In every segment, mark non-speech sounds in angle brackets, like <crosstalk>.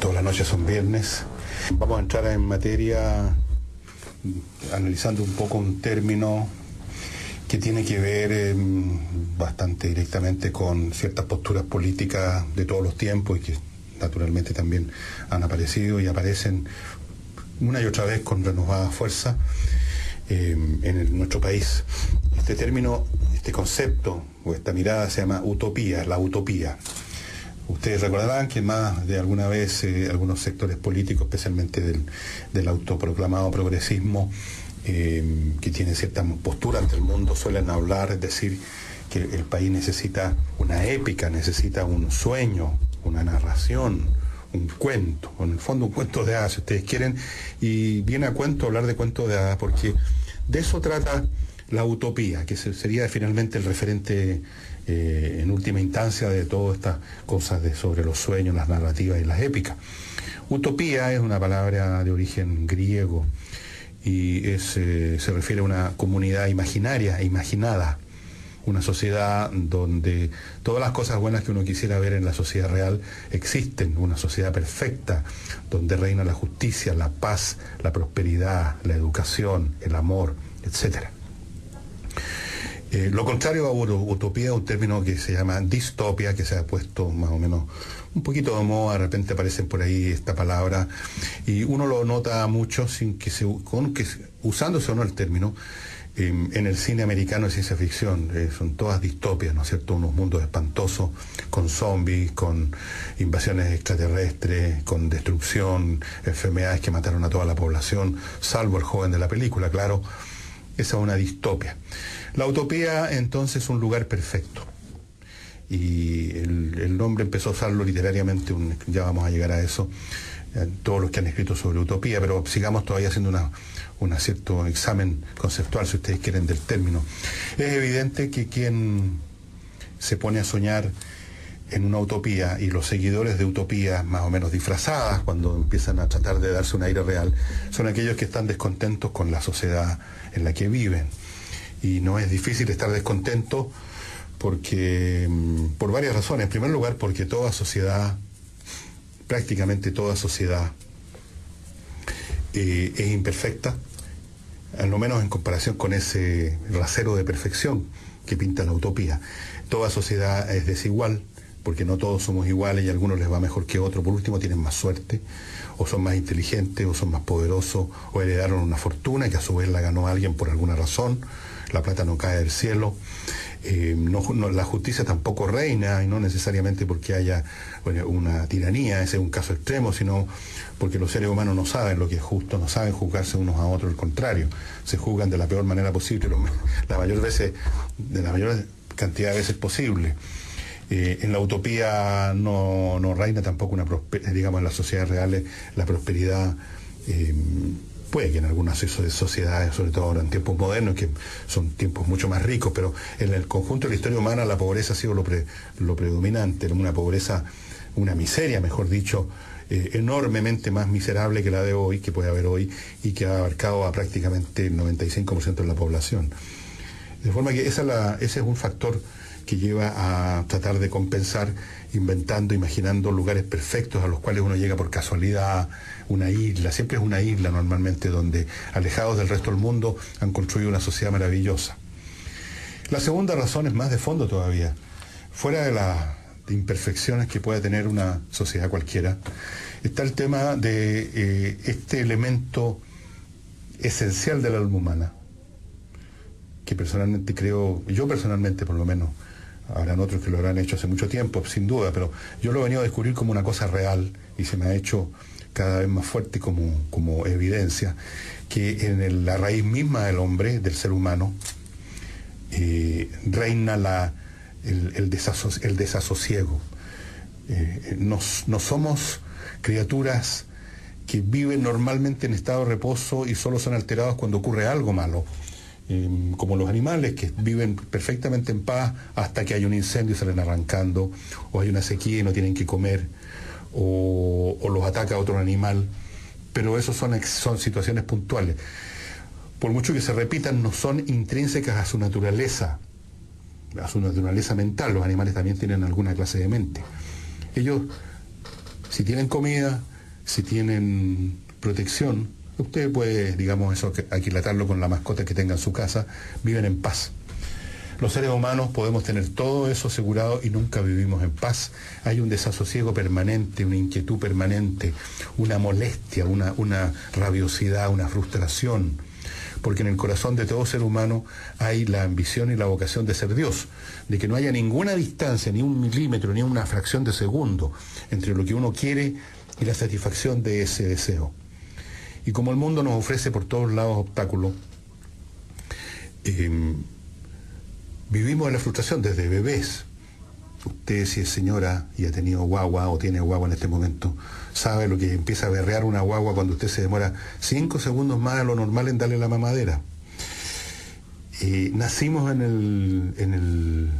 Todas las noches son viernes. Vamos a entrar en materia analizando un poco un término que tiene que ver em, bastante directamente con ciertas posturas políticas de todos los tiempos y que naturalmente también han aparecido y aparecen una y otra vez con renovada fuerza em, en nuestro país. Este término, este concepto o esta mirada se llama utopía, la utopía. Ustedes recordarán que más de alguna vez eh, algunos sectores políticos, especialmente del, autoproclamado progresismo, eh, que tiene cierta postura ante el mundo, suelen hablar, es decir, que el país necesita una épica, necesita un sueño, una narración, un cuento, en el fondo un cuento de hadas, si ustedes quieren, y viene a cuento hablar de cuento de hadas, porque de eso trata la utopía, que sería finalmente el referente eh, en última instancia de todas estas cosas de, sobre los sueños, las narrativas y las épicas. Utopía es una palabra de origen griego y eh, se refiere a una comunidad imaginaria, imaginada, una sociedad donde todas las cosas buenas que uno quisiera ver en la sociedad real existen, una sociedad perfecta, donde reina la justicia, la paz, la prosperidad, la educación, el amor, etcétera. Eh, lo contrario a utopía es un término que se llama distopia, que se ha puesto más o menos un poquito de moda, de repente aparece por ahí esta palabra, y uno lo nota mucho sin que se, usándose o no el término, en el cine americano de ciencia ficción, eh, son todas distopias, ¿no es cierto? Unos mundos espantosos, con zombies, con invasiones extraterrestres, con destrucción, enfermedades que mataron a toda la población, salvo el joven de la película, claro, esa es una distopia. La utopía entonces es un lugar perfecto. Y el, nombre empezó a usarlo literariamente, ya vamos a llegar a eso, eh, todos los que han escrito sobre utopía, pero sigamos todavía haciendo una, un cierto examen conceptual, si ustedes quieren, del término. Es evidente que quien se pone a soñar en una utopía y los seguidores de utopías más o menos disfrazadas, cuando empiezan a tratar de darse un aire real, son aquellos que están descontentos con la sociedad en la que viven y no es difícil estar descontento porque mm, por varias razones. En primer lugar, porque toda sociedad, prácticamente toda sociedad, eh, es imperfecta, al menos en comparación con ese rasero de perfección que pinta la utopía. Toda sociedad es desigual, porque no todos somos iguales y a algunos les va mejor que otros. Por último, tienen más suerte, o son más inteligentes, o son más poderosos, o heredaron una fortuna que a su vez la ganó alguien por alguna razón la plata no cae del cielo. Eh, la justicia tampoco reina, y no necesariamente porque haya una tiranía, ese es un caso extremo, sino porque los seres humanos no saben lo que es justo, no saben juzgarse unos a otros, al contrario, se juzgan de la peor manera posible, la mayor veces, de la mayor cantidad de veces posible. Eh, en la utopía no, reina tampoco una digamos en las sociedades reales la prosperidad eh, puede que en algunas sociedades, sobre todo ahora en tiempos modernos, que son tiempos mucho más ricos, pero en el conjunto de la historia humana la pobreza ha sido lo, lo predominante, una pobreza, una miseria, mejor dicho, eh, enormemente más miserable que la de hoy, que puede haber hoy, y que ha abarcado a prácticamente el 95% de la población. De forma que esa ese es un factor que lleva a tratar de compensar inventando, imaginando lugares perfectos a los cuales uno llega por casualidad, una isla, siempre es una isla normalmente donde alejados del resto del mundo han construido una sociedad maravillosa. La segunda razón es más de fondo todavía. Fuera de las imperfecciones que pueda tener una sociedad cualquiera, está el tema de eh, este elemento esencial del alma humana, que personalmente creo, yo personalmente por lo menos, habrán otros que lo habrán hecho hace mucho tiempo, sin duda, pero yo lo he venido a descubrir como una cosa real y se me ha hecho cada vez más fuerte como, como evidencia, que en la raíz misma del hombre, del ser humano, eh, reina la, el, desasosiego. Eh, no somos criaturas que viven normalmente en estado de reposo y solo son alterados cuando ocurre algo malo. Em, como los animales que viven perfectamente en paz hasta que hay un incendio y salen arrancando, o hay una sequía y no tienen que comer, o, los ataca otro animal. Pero eso son, son situaciones puntuales por mucho que se repitan, no son intrínsecas a su naturaleza, a su naturaleza mental. Los animales también tienen alguna clase de mente. Ellos, si tienen comida, si tienen protección, usted puede, digamos, eso, aquilatarlo con la mascota que tenga en su casa, viven en paz. Los seres humanos podemos tener todo eso asegurado y nunca vivimos en paz. Hay un desasosiego permanente, una inquietud permanente, una molestia, una, una rabiosidad, una frustración porque en el corazón de todo ser humano hay la ambición y la vocación de ser Dios, de que no haya ninguna distancia, ni un milímetro, ni una fracción de segundo entre lo que uno quiere y la satisfacción de ese deseo. Y como el mundo nos ofrece por todos lados obstáculos, em, vivimos en la frustración desde bebés. Usted si es señora y ha tenido guagua o tiene guagua en este momento, sabe lo que empieza a berrear una guagua cuando usted se demora cinco segundos más de lo normal en darle la mamadera. Y nacimos en, el,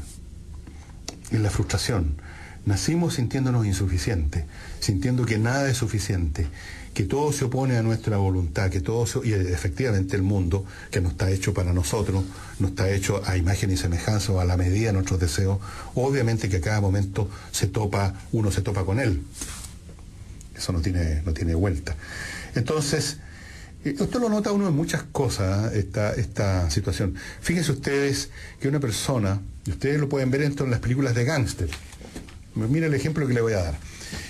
en la frustración, nacimos sintiéndonos insuficientes, sintiendo que nada es suficiente, que todo se opone a nuestra voluntad, que todo y efectivamente el mundo, que no está hecho para nosotros, no está hecho a imagen y semejanza o a la medida de nuestros deseos, obviamente que a cada momento se topa, uno se topa con él. Eso no tiene, no tiene vuelta. Entonces, esto eh, lo nota uno en muchas cosas, ¿eh? esta, esta situación. Fíjense ustedes que una persona, y ustedes lo pueden ver esto en las películas de gángster. Mira el ejemplo que le voy a dar.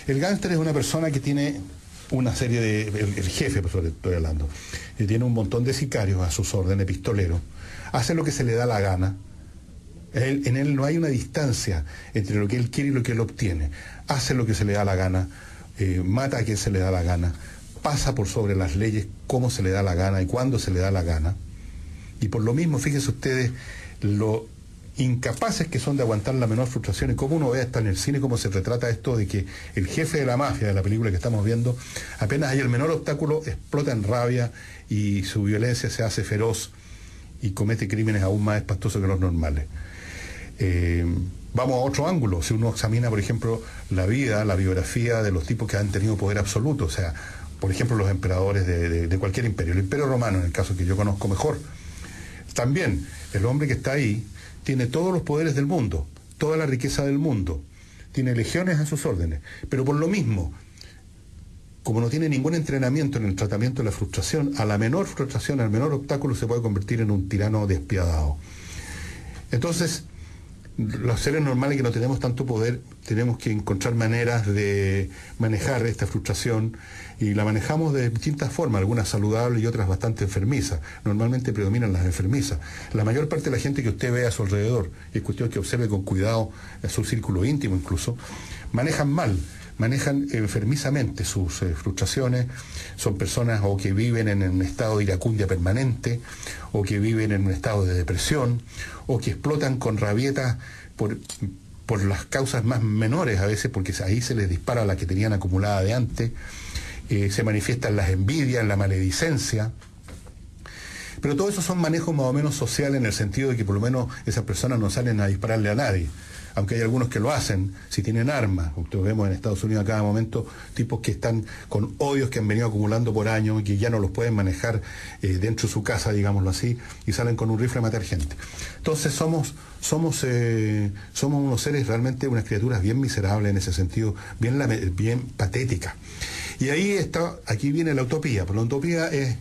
El gángster es una persona que tiene una serie de. El, jefe, por eso estoy hablando, que tiene un montón de sicarios a sus órdenes, pistoleros, hace lo que se le da la gana. en él no hay una distancia entre lo que él quiere y lo que él obtiene. Hace lo que se le da la gana, eh, mata a quien se le da la gana, pasa por sobre las leyes como se le da la gana y cuando se le da la gana. Y por lo mismo, fíjense ustedes lo incapaces que son de aguantar la menor frustración y cómo uno ve hasta en el cine cómo se retrata esto de que el jefe de la mafia de la película que estamos viendo, apenas hay el menor obstáculo, explota en rabia y su violencia se hace feroz y comete crímenes aún más espantosos que los normales. Eh, Vamos a otro ángulo, si uno examina, por ejemplo, la vida, la biografía de los tipos que han tenido poder absoluto, o sea, por ejemplo, los emperadores de, cualquier imperio, el imperio romano, en el caso que yo conozco mejor. También, el hombre que está ahí tiene todos los poderes del mundo, toda la riqueza del mundo, tiene legiones a sus órdenes, pero por lo mismo, como no tiene ningún entrenamiento en el tratamiento de la frustración, a la menor frustración, al menor obstáculo se puede convertir en un tirano despiadado. Entonces, los seres normales que no tenemos tanto poder tenemos que encontrar maneras de manejar esta frustración y la manejamos de distintas formas, algunas saludables y otras bastante enfermizas. Normalmente predominan las enfermizas. La mayor parte de la gente que usted ve a su alrededor, y es cuestión que observe con cuidado a su círculo íntimo incluso, manejan mal manejan enfermizamente sus eh, frustraciones, son personas o que viven en un estado de iracundia permanente, o que viven en un estado de depresión, o que explotan con rabietas por, por las causas más menores a veces, porque ahí se les dispara la que tenían acumulada de antes, eh, se manifiestan las envidias, la maledicencia. Pero todo eso son manejos más o menos sociales en el sentido de que por lo menos esas personas no salen a dispararle a nadie aunque hay algunos que lo hacen, si tienen armas. Vemos en Estados Unidos a cada momento tipos que están con odios que han venido acumulando por años y que ya no los pueden manejar eh, dentro de su casa, digámoslo así, y salen con un rifle a matar gente. Entonces somos, somos, eh, somos unos seres realmente, unas criaturas bien miserables en ese sentido, bien, bien patéticas. Y ahí está, aquí viene la utopía, pero la utopía es,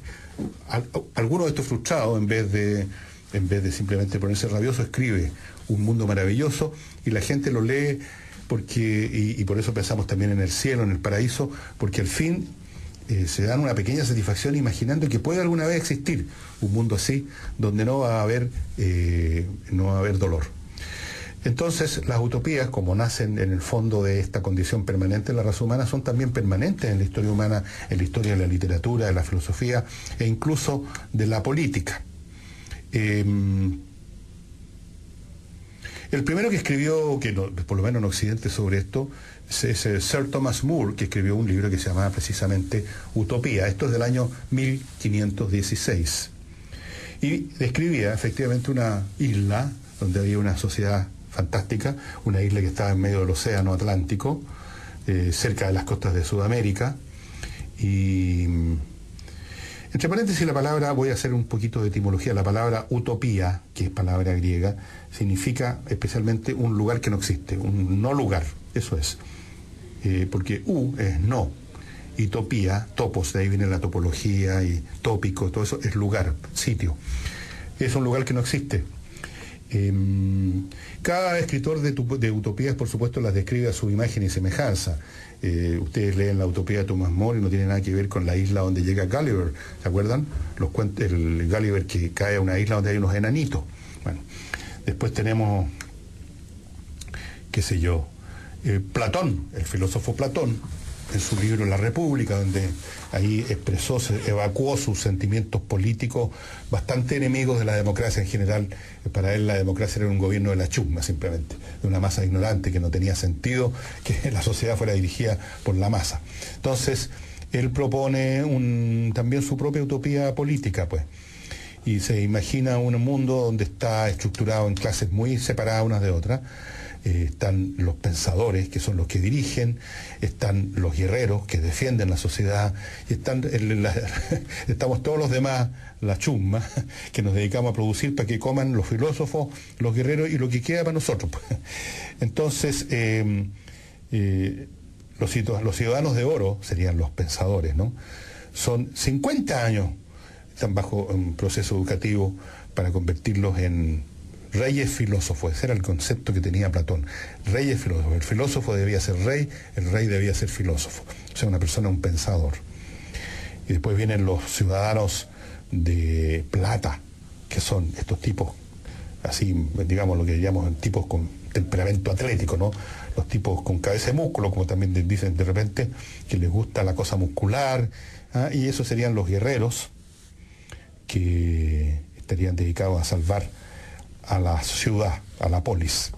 alguno de estos frustrados, en vez de en vez de simplemente ponerse rabioso, escribe un mundo maravilloso y la gente lo lee porque, y, por eso pensamos también en el cielo, en el paraíso, porque al fin eh, se dan una pequeña satisfacción imaginando que puede alguna vez existir un mundo así, donde no va a haber, eh, no va a haber dolor. Entonces, las utopías, como nacen en el fondo de esta condición permanente de la raza humana, son también permanentes en la historia humana, en la historia de la literatura, de la filosofía e incluso de la política. Em, el primero que escribió, que por lo menos en Occidente, sobre esto, es, Sir Thomas Moore, que escribió un libro que se llamaba precisamente Utopía. Esto es del año 1516. Y describía efectivamente una isla donde había una sociedad fantástica, una isla que estaba en medio del Océano Atlántico, eh, cerca de las costas de Sudamérica. Y entre paréntesis, la palabra, voy a hacer un poquito de etimología, la palabra utopía, que es palabra griega, significa especialmente un lugar que no existe, un no lugar, eso es. Eh, porque u es no, y topía, topos, de ahí viene la topología y tópico, todo eso es lugar, sitio. Es un lugar que no existe. Em, cada escritor de, de, utopías, por supuesto, las describe a su imagen y semejanza. Eh, ustedes leen la utopía de Thomas More y no tiene nada que ver con la isla donde llega Gulliver, ¿se acuerdan? Los el Gulliver que cae a una isla donde hay unos enanitos. Bueno, después tenemos, qué sé yo, eh, Platón, el filósofo Platón, en su libro La República, donde ahí expresó, evacuó sus sentimientos políticos bastante enemigos de la democracia en general. Para él la democracia era un gobierno de la chusma simplemente, de una masa ignorante que no tenía sentido que <laughs> la sociedad fuera dirigida por la masa. Entonces, él propone también su propia utopía política, pues y se imagina un mundo donde está estructurado en clases muy separadas unas de otras, eh, están los pensadores, que son los que dirigen, están los guerreros, que defienden la sociedad, y <laughs> estamos todos los demás, la chumba, <laughs> que nos dedicamos a producir para que coman los filósofos, los guerreros y lo que queda para nosotros. <laughs> Entonces, em, eh, los, los ciudadanos de oro serían los pensadores, ¿no? Son 50 años, están bajo un proceso educativo para convertirlos en reyes filósofos, ese era el concepto que tenía Platón, reyes filósofos, el filósofo debía ser rey, el rey debía ser filósofo, o sea, una persona, un pensador. Y después vienen los ciudadanos de plata, que son estos tipos, así, digamos, lo que llamamos tipos con temperamento atlético, ¿no? Los tipos con cabeza de músculo, como también dicen de repente, que les gusta la cosa muscular, ¿ah? y esos serían los guerreros que estarían dedicados a salvar a la ciudad, a la polis.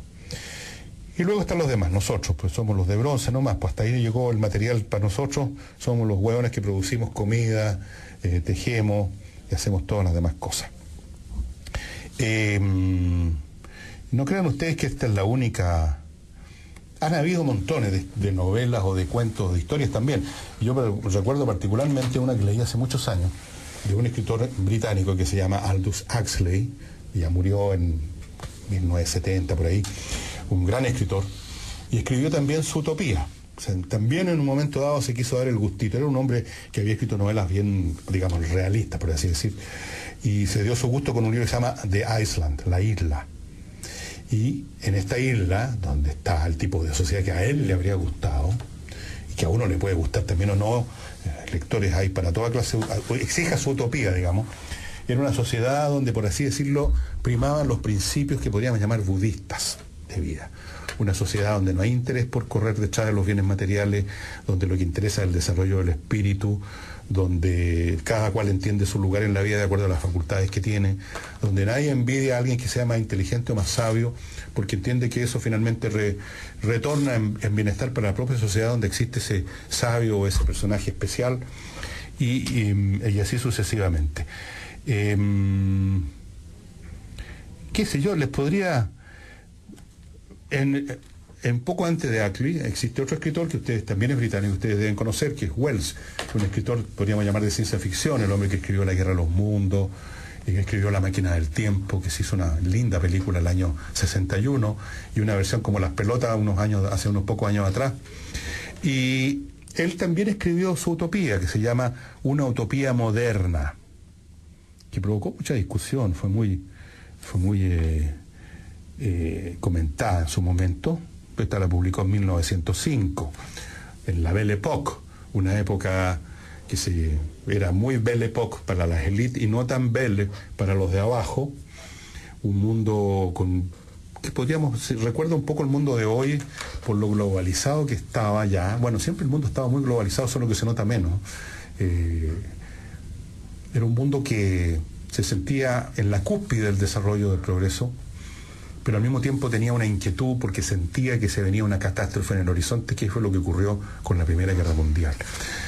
Y luego están los demás, nosotros, pues somos los de bronce nomás, pues hasta ahí llegó el material para nosotros, somos los hueones que producimos comida, eh, tejemos y hacemos todas las demás cosas. Em, no crean ustedes que esta es la única... Han habido montones de, de, novelas o de cuentos, de historias también. Yo recuerdo particularmente una que leí hace muchos años, de un escritor británico que se llama Aldous Huxley, ya murió en 1970 por ahí, un gran escritor, y escribió también su utopía. también en un momento dado se quiso dar el gustito. Era un hombre que había escrito novelas bien, digamos, realistas, por así decir. Y se dio su gusto con un libro que se llama The Island, la isla. Y en esta isla, donde está el tipo de sociedad que a él le habría gustado, y que a uno le puede gustar también o no, eh, lectores hay para toda clase, exija su utopía, digamos, era una sociedad donde, por así decirlo, primaban los principios que podríamos llamar budistas de vida. Una sociedad donde no hay interés por correr detrás de los bienes materiales, donde lo que interesa es el desarrollo del espíritu, donde cada cual entiende su lugar en la vida de acuerdo a las facultades que tiene, donde nadie envidia a alguien que sea más inteligente o más sabio, porque entiende que eso finalmente retorna en, bienestar para la propia sociedad donde existe ese sabio o ese personaje especial, y así sucesivamente. Em, qué sé yo, les podría en, poco antes de Ackley existe otro escritor que ustedes también es británico, ustedes deben conocer, que es Wells, un escritor, podríamos llamar de ciencia ficción, el hombre que escribió La Guerra de los Mundos, y que escribió La Máquina del Tiempo, que se hizo una linda película el año 61, y una versión como Las Pelotas unos años, hace unos pocos años atrás. Y él también escribió su utopía, que se llama Una utopía moderna, que provocó mucha discusión, fue muy, fue muy eh, eh, comentada en su momento. Esta la publicó en 1905, en la Belle Époque, una época que se, era muy Belle Époque para las élites y no tan belle para los de abajo. Un mundo con que podríamos, recuerda un poco el mundo de hoy por lo globalizado que estaba ya. Bueno, siempre el mundo estaba muy globalizado, solo que se nota menos. Eh, era un mundo que se sentía en la cúspide del desarrollo del progreso, pero al mismo tiempo tenía una inquietud porque sentía que se venía una catástrofe en el horizonte, que fue lo que ocurrió con la Primera Guerra Mundial.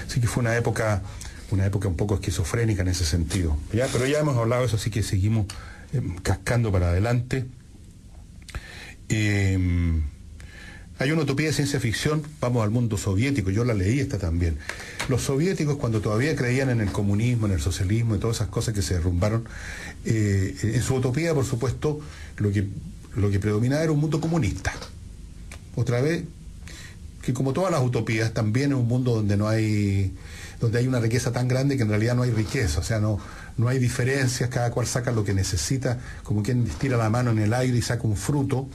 Así que fue una época, una época un poco esquizofrénica en ese sentido. ¿ya? Pero ya hemos hablado de eso, así que seguimos eh, cascando para adelante. Eh, hay una utopía de ciencia ficción, vamos al mundo soviético, yo la leí esta también. Los soviéticos cuando todavía creían en el comunismo, en el socialismo y todas esas cosas que se derrumbaron, eh, en su utopía, por supuesto, lo que, lo que predominaba era un mundo comunista. Otra vez, que como todas las utopías, también es un mundo donde no hay donde hay una riqueza tan grande que en realidad no hay riqueza, o sea, no, no hay diferencias, cada cual saca lo que necesita, como quien tira la mano en el aire y saca un fruto,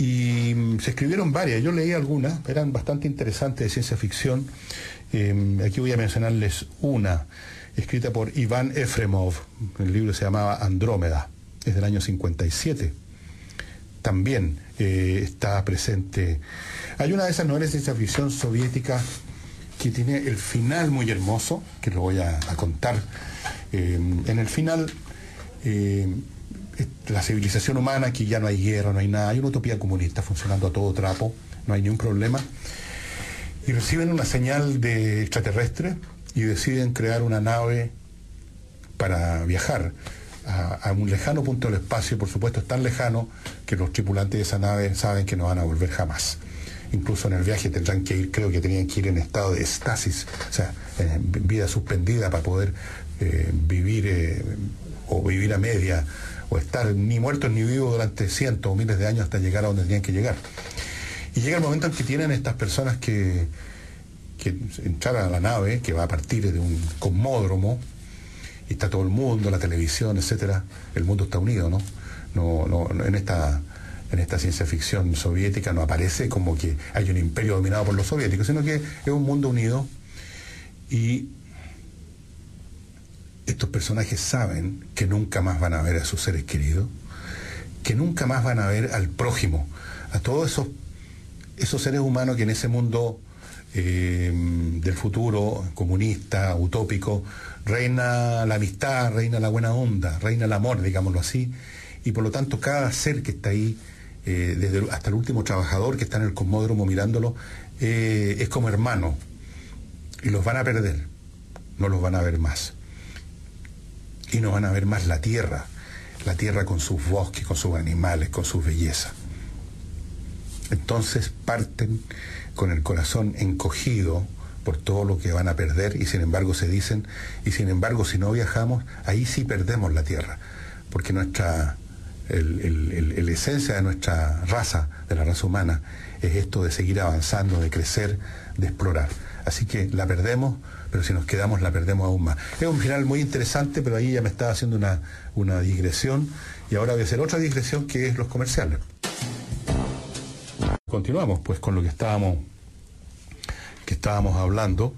y mm, se escribieron varias, yo leí algunas, eran bastante interesantes de ciencia ficción. Em, aquí voy a mencionarles una, escrita por Iván Efremov, el libro se llamaba Andrómeda, es del año 57. También eh, está presente. Hay una de esas novelas de ciencia ficción soviética que tiene el final muy hermoso, que lo voy a, contar. Em, en el final em, la civilización humana, que ya no hay guerra, no hay nada, hay una utopía comunista funcionando a todo trapo, no hay ningún problema, y reciben una señal de extraterrestre y deciden crear una nave para viajar a, un lejano punto del espacio, por supuesto es tan lejano que los tripulantes de esa nave saben que no van a volver jamás. Incluso en el viaje tendrán que ir, creo que tenían que ir en estado de estasis, o sea, en vida suspendida para poder eh, vivir eh, o vivir a media o estar ni muertos ni vivos durante cientos o miles de años hasta llegar a donde tenían que llegar. Y llega el momento en que tienen estas personas que, que entrar a la nave, que va a partir de un cosmódromo, y está todo el mundo, la televisión, etcétera, el mundo está unido, ¿no? No, no, en esta en esta ciencia ficción soviética no aparece como que hay un imperio dominado por los soviéticos, sino que es un mundo unido y estos personajes saben que nunca más van a ver a sus seres queridos, que nunca más van a ver al prójimo, a todos esos, esos seres humanos que en ese mundo eh, del futuro comunista, utópico, reina la amistad, reina la buena onda, reina el amor, digámoslo así, y por lo tanto cada ser que está ahí, eh, desde hasta el último trabajador que está en el cosmódromo mirándolo, eh, es como hermano, y los van a perder, no los van a ver más y no van a ver más la tierra, la tierra con sus bosques, con sus animales, con su belleza. Entonces parten con el corazón encogido por todo lo que van a perder y sin embargo se dicen, y sin embargo si no viajamos, ahí sí perdemos la tierra, porque nuestra, el, esencia de nuestra raza, de la raza humana, es esto de seguir avanzando, de crecer, de explorar. Así que la perdemos pero si nos quedamos la perdemos aún más. Es un final muy interesante, pero ahí ya me estaba haciendo una, una digresión y ahora voy a hacer otra digresión que es los comerciales. Continuamos pues con lo que estábamos, que estábamos hablando.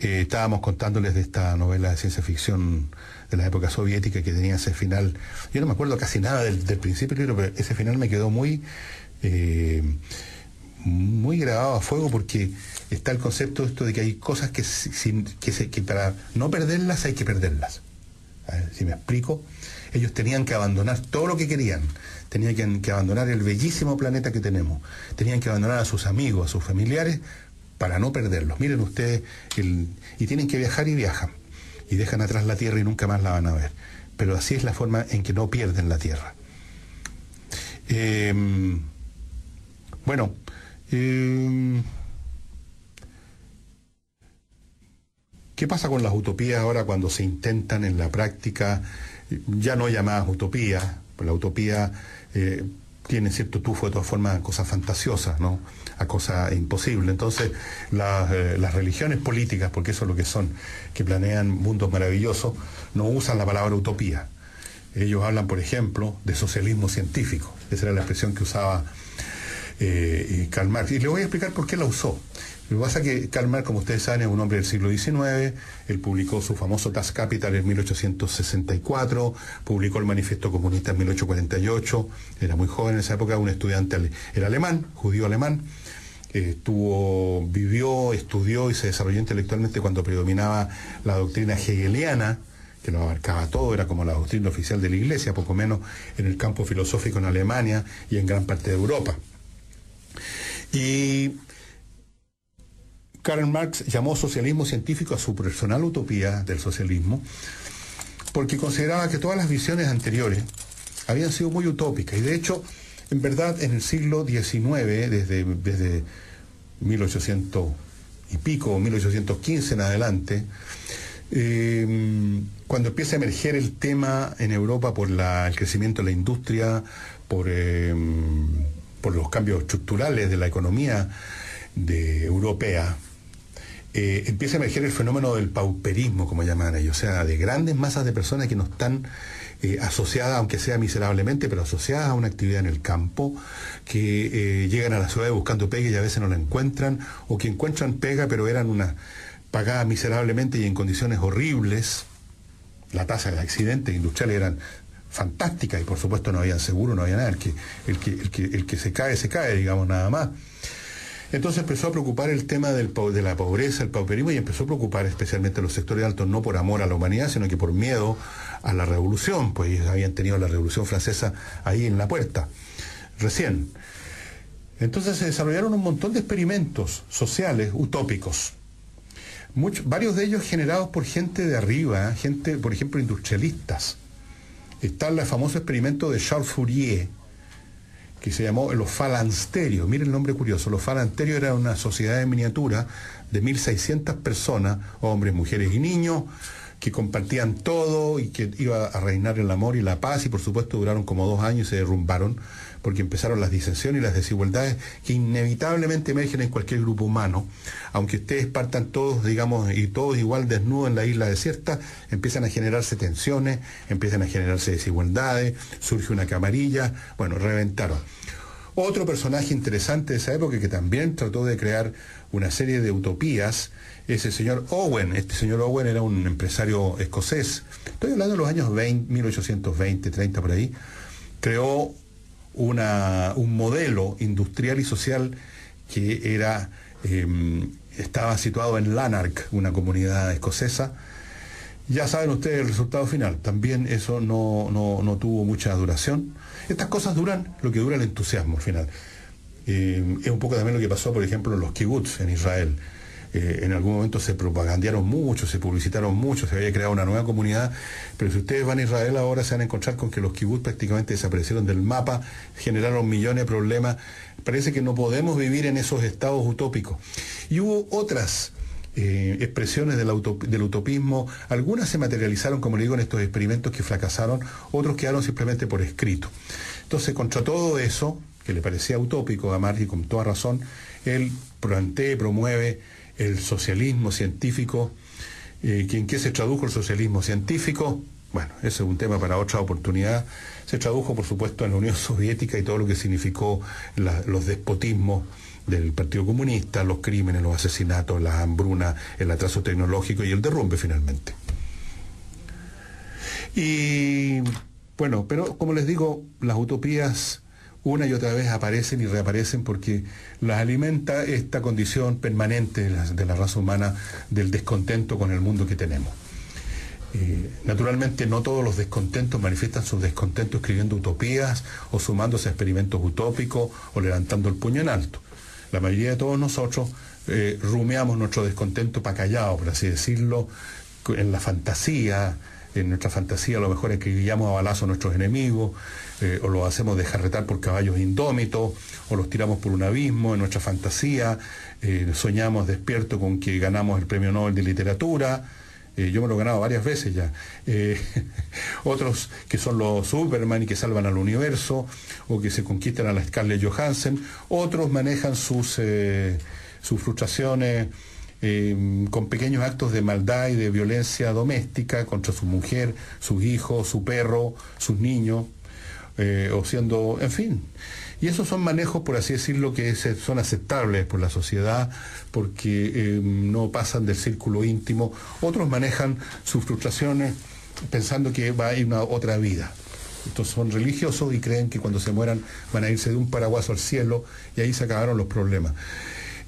Eh, estábamos contándoles de esta novela de ciencia ficción de la época soviética que tenía ese final. Yo no me acuerdo casi nada del, principio pero ese final me quedó muy, eh, muy grabado a fuego porque está el concepto de esto de que hay cosas que, que, para no perderlas hay que perderlas. si me explico, ellos tenían que abandonar todo lo que querían, tenían que, abandonar el bellísimo planeta que tenemos, tenían que abandonar a sus amigos, a sus familiares, para no perderlos. Miren ustedes, y tienen que viajar y viajan, y dejan atrás la Tierra y nunca más la van a ver. Pero así es la forma en que no pierden la Tierra. Em, bueno, em, ¿qué pasa con las utopías ahora cuando se intentan en la práctica, ya no llamadas utopías, pues la utopía eh, tiene cierto tufo de todas formas a cosas fantasiosas, a cosas imposibles. Entonces, eh, las, religiones políticas, porque eso es lo que son, que planean mundos maravillosos, no usan la palabra utopía. Ellos hablan, por ejemplo, de socialismo científico. Esa era la expresión que usaba eh, Karl Marx. Y le voy a explicar por qué la usó. Lo que pasa es que Karl Marx, como ustedes saben, es un hombre del siglo XIX, él publicó su famoso Das Capital en 1864, publicó el Manifiesto Comunista en 1848, era muy joven en esa época, un estudiante, era alemán, judío alemán, estuvo, vivió, estudió y se desarrolló intelectualmente cuando predominaba la doctrina hegeliana, que lo abarcaba todo, era como la doctrina oficial de la Iglesia, poco menos en el campo filosófico en Alemania y en gran parte de Europa. Y Karl Marx llamó socialismo científico a su personal utopía del socialismo, porque consideraba que todas las visiones anteriores habían sido muy utópicas. Y de hecho, en verdad, en el siglo XIX, desde, desde 1800 y pico, 1815 en adelante, eh, cuando empieza a emerger el tema en Europa por el crecimiento de la industria, por, eh, por los cambios estructurales de la economía europea, eh, empieza a emerger el fenómeno del pauperismo, como llaman ellos, o sea, de grandes masas de personas que no están eh, asociadas, aunque sea miserablemente, pero asociadas a una actividad en el campo, que eh, llegan a la ciudad buscando pega y a veces no la encuentran, o que encuentran pega, pero eran una pagadas miserablemente y en condiciones horribles. La tasa de accidentes industriales eran fantásticas y por supuesto no había seguro, no había nada. El que, el que, el que, el que se cae, se cae, digamos, nada más. Entonces empezó a preocupar el tema del, de la pobreza, el pauperismo, y empezó a preocupar especialmente los sectores altos, no por amor a la humanidad, sino que por miedo a la revolución, pues habían tenido la revolución francesa ahí en la puerta, recién. Entonces se desarrollaron un montón de experimentos sociales utópicos. varios de ellos generados por gente de arriba, gente, por ejemplo, industrialistas. Está el famoso experimento de Charles Fourier, que se llamó los Falansterios. Miren el nombre curioso. Los Falansterios era una sociedad en miniatura de 1.600 personas, hombres, mujeres y niños, que compartían todo y que iba a reinar el amor y la paz y por supuesto duraron como dos años y se derrumbaron porque empezaron las disensiones y las desigualdades que inevitablemente emergen en cualquier grupo humano. Aunque ustedes partan todos, digamos, y todos igual desnudos en la isla desierta, empiezan a generarse tensiones, empiezan a generarse desigualdades, surge una camarilla, bueno, reventaron. Otro personaje interesante de esa época que también trató de crear una serie de utopías es el señor Owen. Este señor Owen era un empresario escocés. Estoy hablando de los años 20, 1820, 30 por ahí. Creó una, un modelo industrial y social que era, em, estaba situado en Lanark, una comunidad escocesa. Ya saben ustedes el resultado final. También eso no, no, tuvo mucha duración. Estas cosas duran lo que dura el entusiasmo al final. Em, es un poco también lo que pasó, por ejemplo, en los kibbutz en Israel. Eh, en algún momento se propagandearon mucho, se publicitaron mucho, se había creado una nueva comunidad, pero si ustedes van a Israel ahora se van a encontrar con que los kibbutz prácticamente desaparecieron del mapa, generaron millones de problemas, parece que no podemos vivir en esos estados utópicos. Y hubo otras eh, expresiones del, utopismo, algunas se materializaron, como le digo, en estos experimentos que fracasaron, otros quedaron simplemente por escrito. Entonces, contra todo eso, que le parecía utópico a Marx y con toda razón, él plantea y promueve el socialismo científico. Eh, ¿En qué se tradujo el socialismo científico? Bueno, ese es un tema para otra oportunidad. Se tradujo, por supuesto, en la Unión <laughs> Soviética y todo lo que significó los despotismos del Partido Comunista, los crímenes, los asesinatos, la hambruna, el atraso tecnológico y el derrumbe finalmente. Y bueno, pero como les digo, las utopías una y otra vez aparecen y reaparecen porque las alimenta esta condición permanente de la, raza humana del descontento con el mundo que tenemos. Eh, naturalmente no todos los descontentos manifiestan su descontento escribiendo utopías o sumándose a experimentos utópicos o levantando el puño en alto. La mayoría de todos nosotros eh, rumeamos nuestro descontento para callado, por así decirlo, en la fantasía, en nuestra fantasía lo mejor escribíamos a balazo a nuestros enemigos, eh, o lo hacemos de jarretar por caballos indómitos, o los tiramos por un abismo en nuestra fantasía, eh, soñamos despierto con que ganamos el premio Nobel de Literatura, eh, yo me lo he ganado varias veces ya. <laughs> otros que son los Superman y que salvan al universo, o que se conquistan a la Scarlett Johansson. Otros manejan sus, sus frustraciones Em, con pequeños actos de maldad y de violencia doméstica contra su mujer, sus hijos, su perro, sus niños, eh, o siendo, en fin. Y esos son manejos, por así decirlo, que son aceptables por la sociedad porque em, no pasan del círculo íntimo. Otros manejan sus frustraciones pensando que va a ir una otra vida. Estos son religiosos y creen que cuando se mueran van a irse de un paraguaso al cielo y ahí se acabaron los problemas.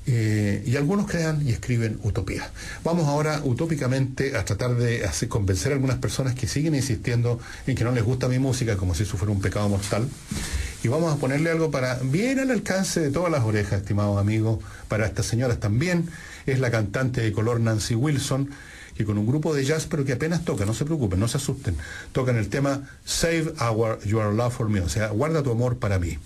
Eh, y algunos crean y escriben utopía. Vamos ahora utópicamente a tratar de convencer a algunas personas que siguen insistiendo en que no les gusta mi música como si eso fuera un pecado mortal. Y vamos a ponerle algo para bien al alcance de todas las orejas, estimados amigos, para estas señoras también. Es la cantante de color Nancy Wilson, que con un grupo de jazz, pero que apenas toca, no se preocupen, no se asusten, tocan el tema Save our, Your Love for Me, o sea, guarda tu amor para mí.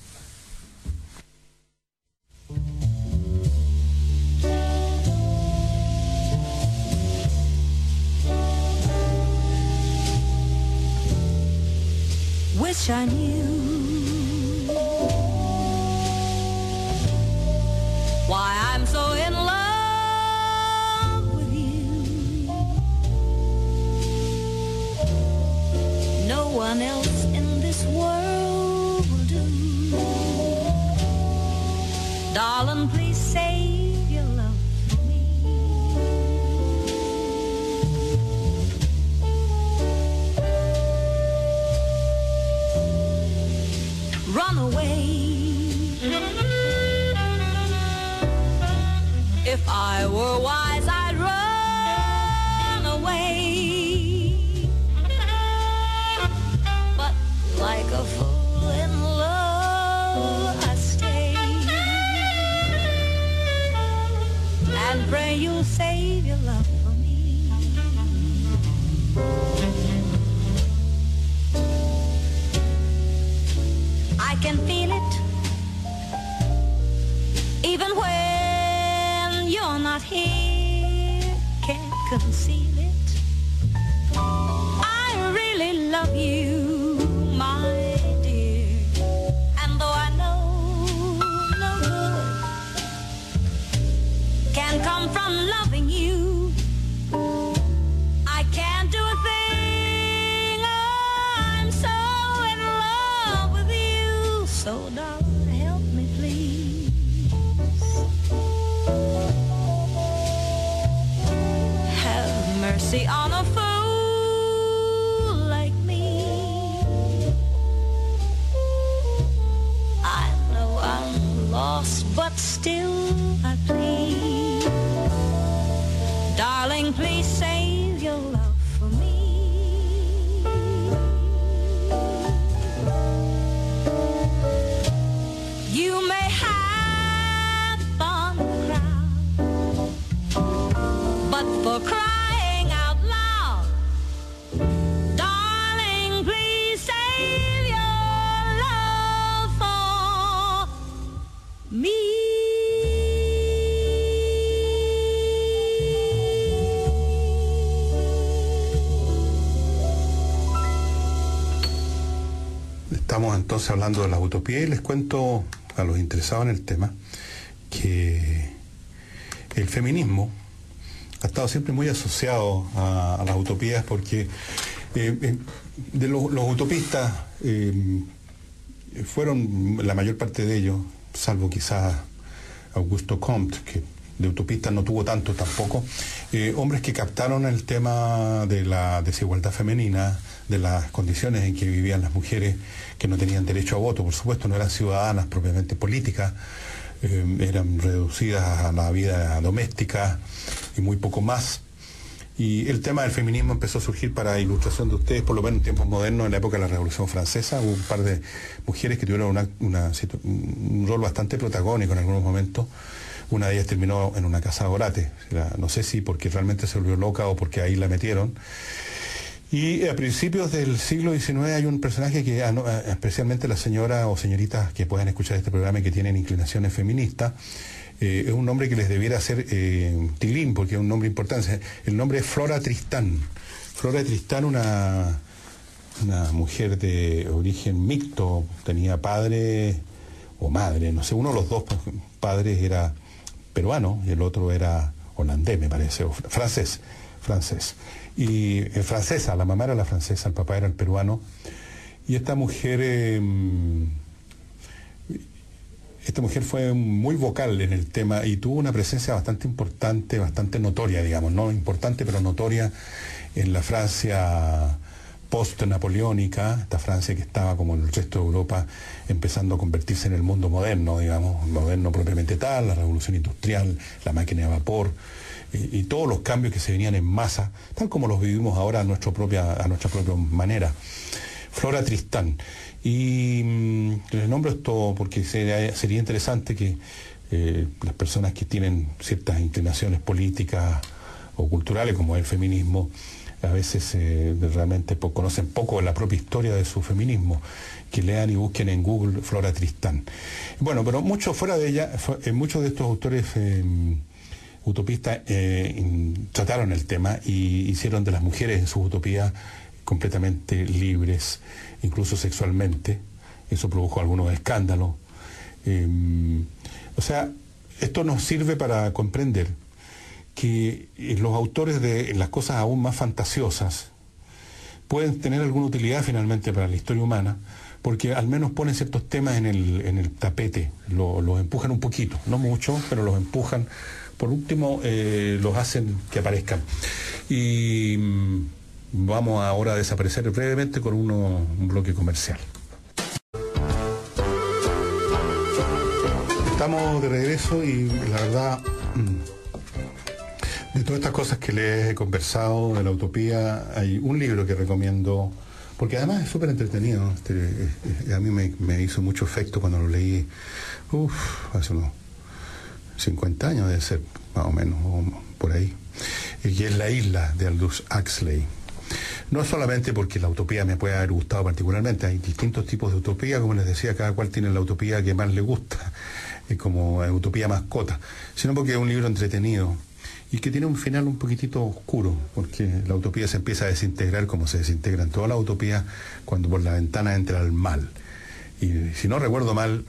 Wish I knew why I'm so in love with you. No one else in this world will do. Darling, please I were wise, hablando de la utopía y les cuento a los interesados en el tema que el feminismo ha estado siempre muy asociado a, las utopías porque eh, eh, de lo- los utopistas eh, fueron la mayor parte de ellos, salvo quizás Augusto Comte, que de utopista no tuvo tanto tampoco, eh, hombres que captaron el tema de la desigualdad femenina, de las condiciones en que vivían las mujeres que no tenían derecho a voto, por supuesto, no eran ciudadanas propiamente políticas, eh, eran reducidas a la vida doméstica y muy poco más. Y el tema del feminismo empezó a surgir para ilustración de ustedes, por lo menos en tiempos modernos, en la época de la Revolución Francesa, hubo un par de mujeres que tuvieron un rol bastante protagónico en algunos momentos. Una de ellas terminó en una casa de orate. No sé si porque realmente se volvió loca o porque ahí la metieron. Y a principios del siglo XIX hay un personaje que, ah, ah, especialmente la señora o señoritas que puedan escuchar este programa y que tienen inclinaciones feministas, eh, es un nombre que les debiera ser eh, Tilín, porque es un nombre importante. El nombre es Flora Tristán. Flora Tristán, una, una mujer de origen mixto, tenía padre o madre, no sé, uno de los dos padres era peruano y el otro era holandés, me parece, o francés, francés. Y francesa, la mamá era la francesa, el papá era el peruano. Y esta mujer, em, esta mujer fue muy vocal en el tema y tuvo una presencia bastante importante, bastante notoria, digamos, no importante pero notoria en la Francia post-napoleónica, esta Francia que estaba como el resto de Europa empezando a convertirse en el mundo moderno, digamos, moderno propiamente tal, la revolución industrial, la máquina de vapor y, todos los cambios que se venían en masa, tal como los vivimos ahora a, nuestra propia, a nuestra propia manera. Flora Tristán. Y mm, les nombro esto porque sería, sería interesante que eh, las personas que tienen ciertas inclinaciones políticas o culturales, como el feminismo, a veces eh, realmente conocen poco la propia historia de su feminismo, que lean y busquen en Google Flora Tristán. Bueno, pero mucho fuera de ella, eh, muchos de estos autores eh, utopistas trataron el tema y hicieron de las mujeres en su utopía completamente libres, incluso sexualmente. Eso produjo algunos escándalos. o sea, esto nos sirve para comprender que eh, los autores de las cosas aún más fantasiosas pueden tener alguna utilidad finalmente para la historia humana, porque al menos ponen ciertos temas en el, en el tapete, los empujan un poquito, no mucho, pero los empujan. Por último, eh, los hacen que aparezcan. Y mm, vamos ahora a desaparecer brevemente con uno, un bloque comercial. Estamos de regreso y la verdad... De todas estas cosas que les he conversado de la utopía, hay un libro que recomiendo, porque además es súper entretenido. Este, eh, eh, a mí me, hizo mucho efecto cuando lo leí, uff, hace unos 50 años debe ser, más o menos, por ahí. Y es La Isla de Aldous Huxley. No solamente porque la utopía me puede haber gustado particularmente, hay distintos tipos de utopía, como les decía, cada cual tiene la utopía que más le gusta, <laughs> como utopía mascota, sino porque es un libro entretenido y que tiene un final un poquitito oscuro, porque la utopía se empieza a desintegrar como se desintegran toda la utopía cuando por la ventana entra el mal. Y si no recuerdo mal,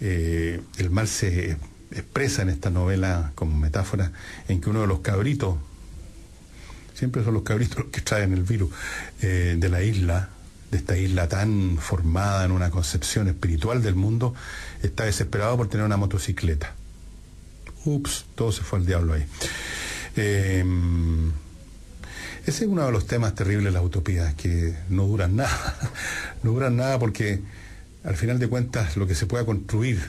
eh, el mal se expresa en esta novela como metáfora en que uno de los cabritos, siempre son los cabritos <laughs> los que traen el virus, eh, de la isla, de esta isla tan formada en una concepción espiritual del mundo, está desesperado por tener una motocicleta ups, todo se fue al diablo ahí. Em, ese es uno de los temas terribles de las utopías, que no duran nada. <laughs> no duran nada porque al final de cuentas lo que se pueda construir,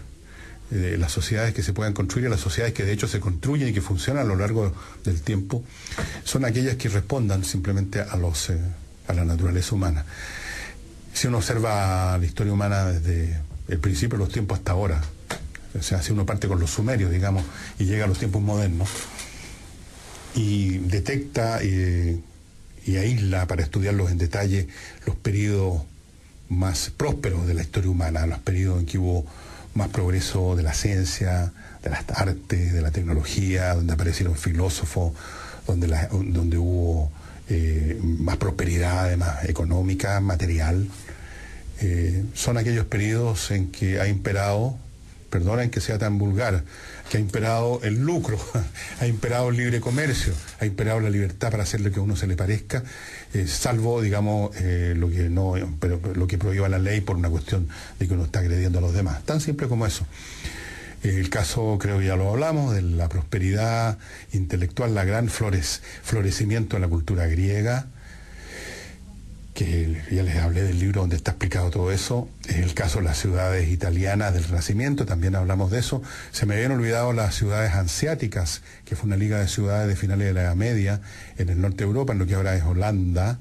eh, las sociedades que se puedan construir, las sociedades que de hecho se construyen y que funcionan a lo largo del tiempo, son aquellas que respondan simplemente a, los, eh, a la naturaleza humana. Si uno observa la historia humana desde el principio de los tiempos hasta ahora, o sea, si uno parte con los sumerios, digamos, y llega a los tiempos modernos, y detecta y, aísla para estudiarlos en detalle los periodos más prósperos de la historia humana, los periodos en que hubo más progreso de la ciencia, de las artes, de la tecnología, donde aparecieron filósofos, donde, donde hubo eh, más prosperidad además económica, material. Eh, son aquellos periodos en que ha imperado perdonen que sea tan vulgar, que ha imperado el lucro, <laughs> ha imperado el libre comercio, ha imperado la libertad para hacer lo que a uno se le parezca, eh, salvo, digamos, eh, lo que no, pero, lo que prohíba la ley por una cuestión de que uno está agrediendo a los demás. Tan simple como eso. El caso, creo que ya lo hablamos, de la prosperidad intelectual, la gran flores, florecimiento de la cultura griega, que ya les hablé del libro donde está explicado todo eso, es el caso de las ciudades italianas del Renacimiento, también hablamos de eso. Se me habían olvidado las ciudades ansiáticas, que fue una liga de ciudades de finales de la Edad Media en el norte de Europa, en lo que ahora es Holanda.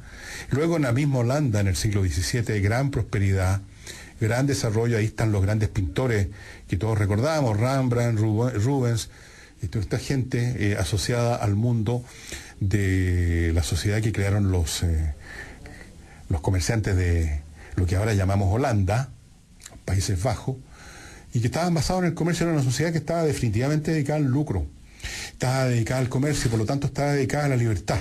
Luego en la misma Holanda, en el siglo XVII, gran prosperidad, gran desarrollo, ahí están los grandes pintores que todos recordamos, Rembrandt, Rubens, y toda esta gente eh, asociada al mundo de la sociedad que crearon los, eh, los comerciantes de lo que ahora llamamos Holanda, Países Bajos, y que estaban basados en el comercio, era una sociedad que estaba definitivamente dedicada al lucro, estaba dedicada al comercio y por lo tanto estaba dedicada a la libertad.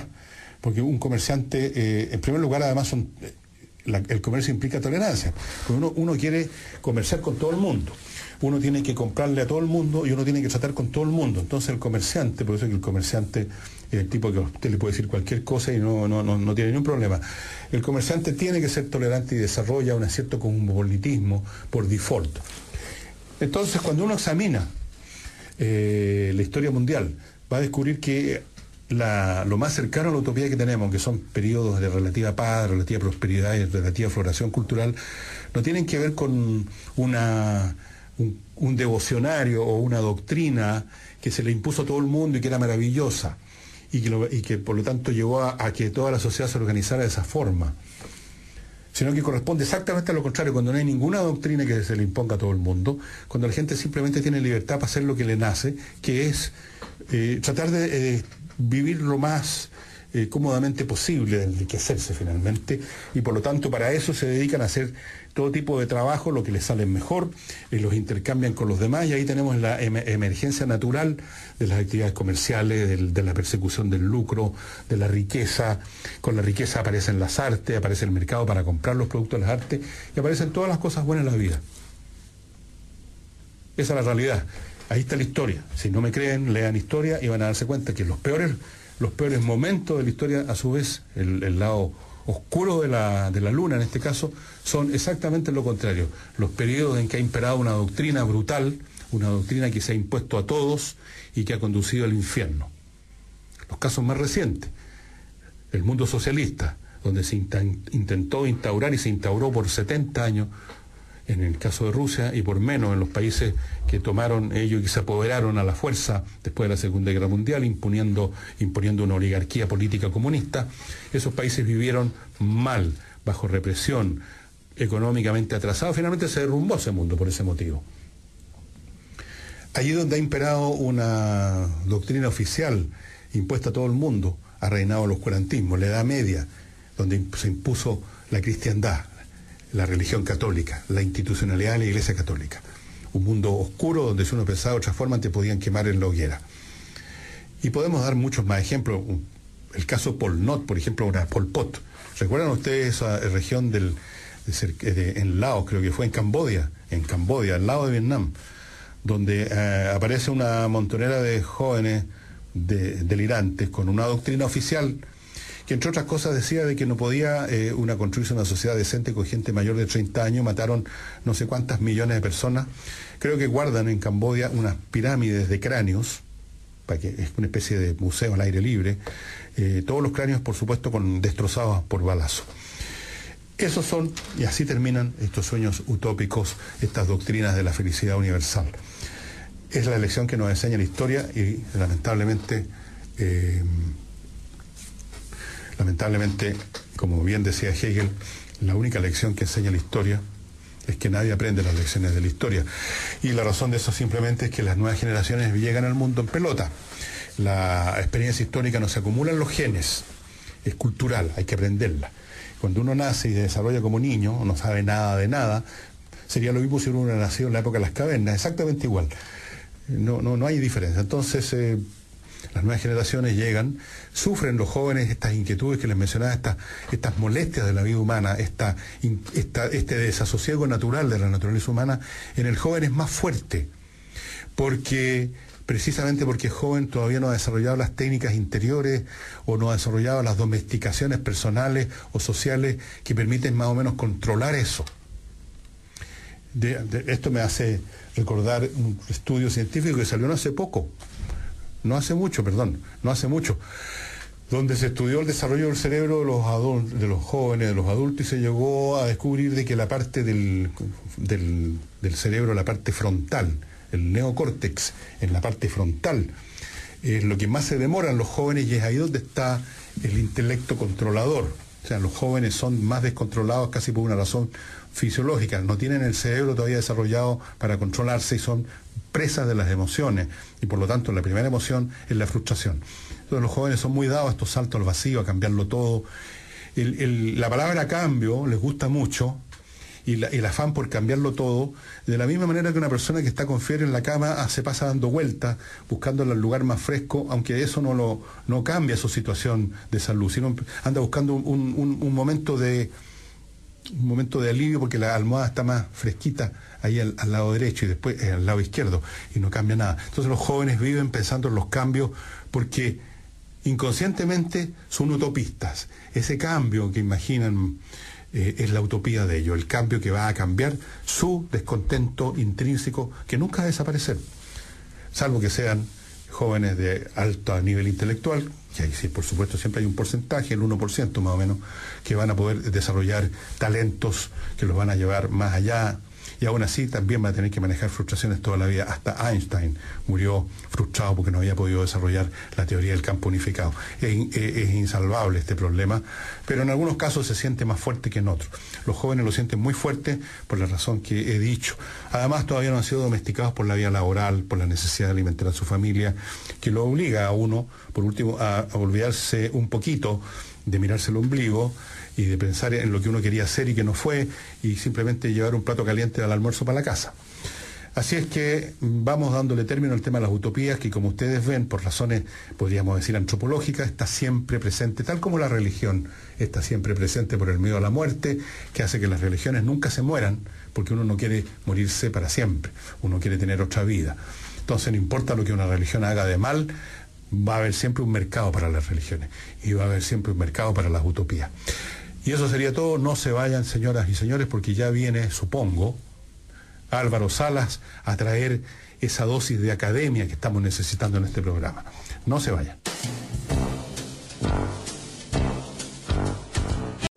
Porque un comerciante, eh, en primer lugar, además son, el comercio implica tolerancia, uno, uno quiere comerciar con todo el mundo uno tiene que comprarle a todo el mundo y uno tiene que tratar con todo el mundo. Entonces el comerciante, por eso es que el comerciante el tipo que usted le puede decir cualquier cosa y no, no, no, tiene ningún problema. El comerciante tiene que ser tolerante y desarrolla un cierto cosmopolitismo por default. Entonces cuando uno examina eh, la historia mundial, va a descubrir que lo más cercano a la utopía que tenemos, que son periodos de relativa paz, relativa prosperidad y relativa floración cultural, no tienen que ver con una un, devocionario o una doctrina que se le impuso a todo el mundo y que era maravillosa y que, y que por lo tanto llevó a, que toda la sociedad se organizara de esa forma, sino que corresponde exactamente a lo contrario, cuando no hay ninguna doctrina que se le imponga a todo el mundo, cuando la gente simplemente tiene libertad para hacer lo que le nace, que es eh, tratar de eh, vivir lo más eh, cómodamente posible, de enriquecerse finalmente, y por lo tanto para eso se dedican a hacer todo tipo de trabajo, lo que les sale mejor, y los intercambian con los demás, y ahí tenemos la emergencia natural de las actividades comerciales, de la persecución del lucro, de la riqueza. Con la riqueza aparecen las artes, aparece el mercado para comprar los productos de las artes, y aparecen todas las cosas buenas en la vida. Esa es la realidad. Ahí está la historia. Si no me creen, lean historia y van a darse cuenta que los peores, los peores momentos de la historia, a su vez, el, lado oscuros de la, de la luna en este caso, son exactamente lo contrario. Los periodos en que ha imperado una doctrina brutal, una doctrina que se ha impuesto a todos y que ha conducido al infierno. Los casos más recientes, el mundo socialista, donde se intentó instaurar y se instauró por 70 años en el caso de Rusia y por menos en los países que tomaron ellos y se apoderaron a la fuerza después de la Segunda Guerra Mundial, imponiendo, imponiendo una oligarquía política comunista, esos países vivieron mal, bajo represión, económicamente atrasados, finalmente se derrumbó ese mundo por ese motivo. Allí donde ha imperado una doctrina oficial impuesta a todo el mundo, ha reinado el oscurantismo, la Edad Media, donde se impuso la cristiandad, la religión católica, la institucionalidad de la Iglesia Católica. Un mundo oscuro donde si uno pensaba de otra forma te podían quemar en la hoguera. Y podemos dar muchos más ejemplos. El caso Pol Not, por ejemplo, una Pol Pot. ¿Recuerdan ustedes esa región del, en Laos, creo que fue en Cambodia, en Cambodia, al lado de Vietnam, donde eh, aparece una montonera de jóvenes delirantes con una doctrina oficial que entre otras cosas decía de que no podía eh, una construirse una sociedad decente con gente mayor de 30 años, mataron no sé cuántas millones de personas. Creo que guardan en Cambodia unas pirámides de cráneos, para que es una especie de museo al aire libre, eh, todos los cráneos por supuesto con destrozados por balazo. Esos son, y así terminan estos sueños utópicos, estas doctrinas de la felicidad universal. Es la lección que nos enseña la historia y lamentablemente eh, Lamentablemente, como bien decía Hegel, la única lección que enseña la historia es que nadie aprende las lecciones de la historia. Y la razón de eso simplemente es que las nuevas generaciones llegan al mundo en pelota. La experiencia histórica no se acumula en los genes, es cultural, hay que aprenderla. Cuando uno nace y se desarrolla como niño, no sabe nada de nada, sería lo mismo si uno hubiera nacido en la época de las cavernas, exactamente igual. No, no, no hay diferencia. Entonces, eh, las nuevas generaciones llegan, sufren los jóvenes estas inquietudes que les mencionaba, estas, molestias de la vida humana, esta, este desasosiego natural de la naturaleza humana, en el joven es más fuerte, porque precisamente porque el joven todavía no ha desarrollado las técnicas interiores o no ha desarrollado las domesticaciones personales o sociales que permiten más o menos controlar eso. esto me hace recordar un estudio científico que salió no hace poco, no hace mucho, perdón, no hace mucho, donde se estudió el desarrollo del cerebro de los, de los jóvenes, de los adultos, y se llegó a descubrir de que la parte del, del, cerebro, la parte frontal, el neocórtex, en la parte frontal, es lo que más se demora en los jóvenes y es ahí donde está el intelecto controlador. O sea, los jóvenes son más descontrolados casi por una razón fisiológica. No tienen el cerebro todavía desarrollado para controlarse y son presas de las emociones. Y por lo tanto, la primera emoción es la frustración. Entonces, los jóvenes son muy dados a estos saltos al vacío, a cambiarlo todo. la palabra cambio les gusta mucho, y, el afán por cambiarlo todo, de la misma manera que una persona que está con fiebre en la cama ah, se pasa dando vueltas, buscando el lugar más fresco, aunque eso no, lo, no cambia su situación de salud, sino anda buscando un, momento de un momento de alivio porque la almohada está más fresquita ahí al, lado derecho y después eh, al lado izquierdo y no cambia nada. Entonces los jóvenes viven pensando en los cambios porque inconscientemente son utopistas. Ese cambio que imaginan eh, es la utopía de ello, el cambio que va a cambiar su descontento intrínseco que nunca va a desaparecer, salvo que sean jóvenes de alto nivel intelectual, que ahí sí, por supuesto, siempre hay un porcentaje, el 1% más o menos, que van a poder desarrollar talentos que los van a llevar más allá y aún así también va a tener que manejar frustraciones toda la vida. Hasta Einstein murió frustrado porque no había podido desarrollar la teoría del campo unificado. Es, insalvable este problema, pero en algunos casos se siente más fuerte que en otros. Los jóvenes lo sienten muy fuerte por la razón que he dicho. Además, todavía no han sido domesticados por la vía laboral, por la necesidad de alimentar a su familia, que lo obliga a uno, por último, a olvidarse un poquito de mirarse el ombligo y de pensar en lo que uno quería hacer y que no fue, y simplemente llevar un plato caliente al almuerzo para la casa. Así es que vamos dándole término al tema de las utopías, que como ustedes ven, por razones, podríamos decir, antropológicas, está siempre presente, tal como la religión está siempre presente por el miedo a la muerte, que hace que las religiones nunca se mueran, porque uno no quiere morirse para siempre, uno quiere tener otra vida. Entonces, no importa lo que una religión haga de mal, va a haber siempre un mercado para las religiones y va a haber siempre un mercado para las utopías. Y eso sería todo. No se vayan, señoras y señores, porque ya viene, supongo, Álvaro Salas a traer esa dosis de academia que estamos necesitando en este programa. No se vayan.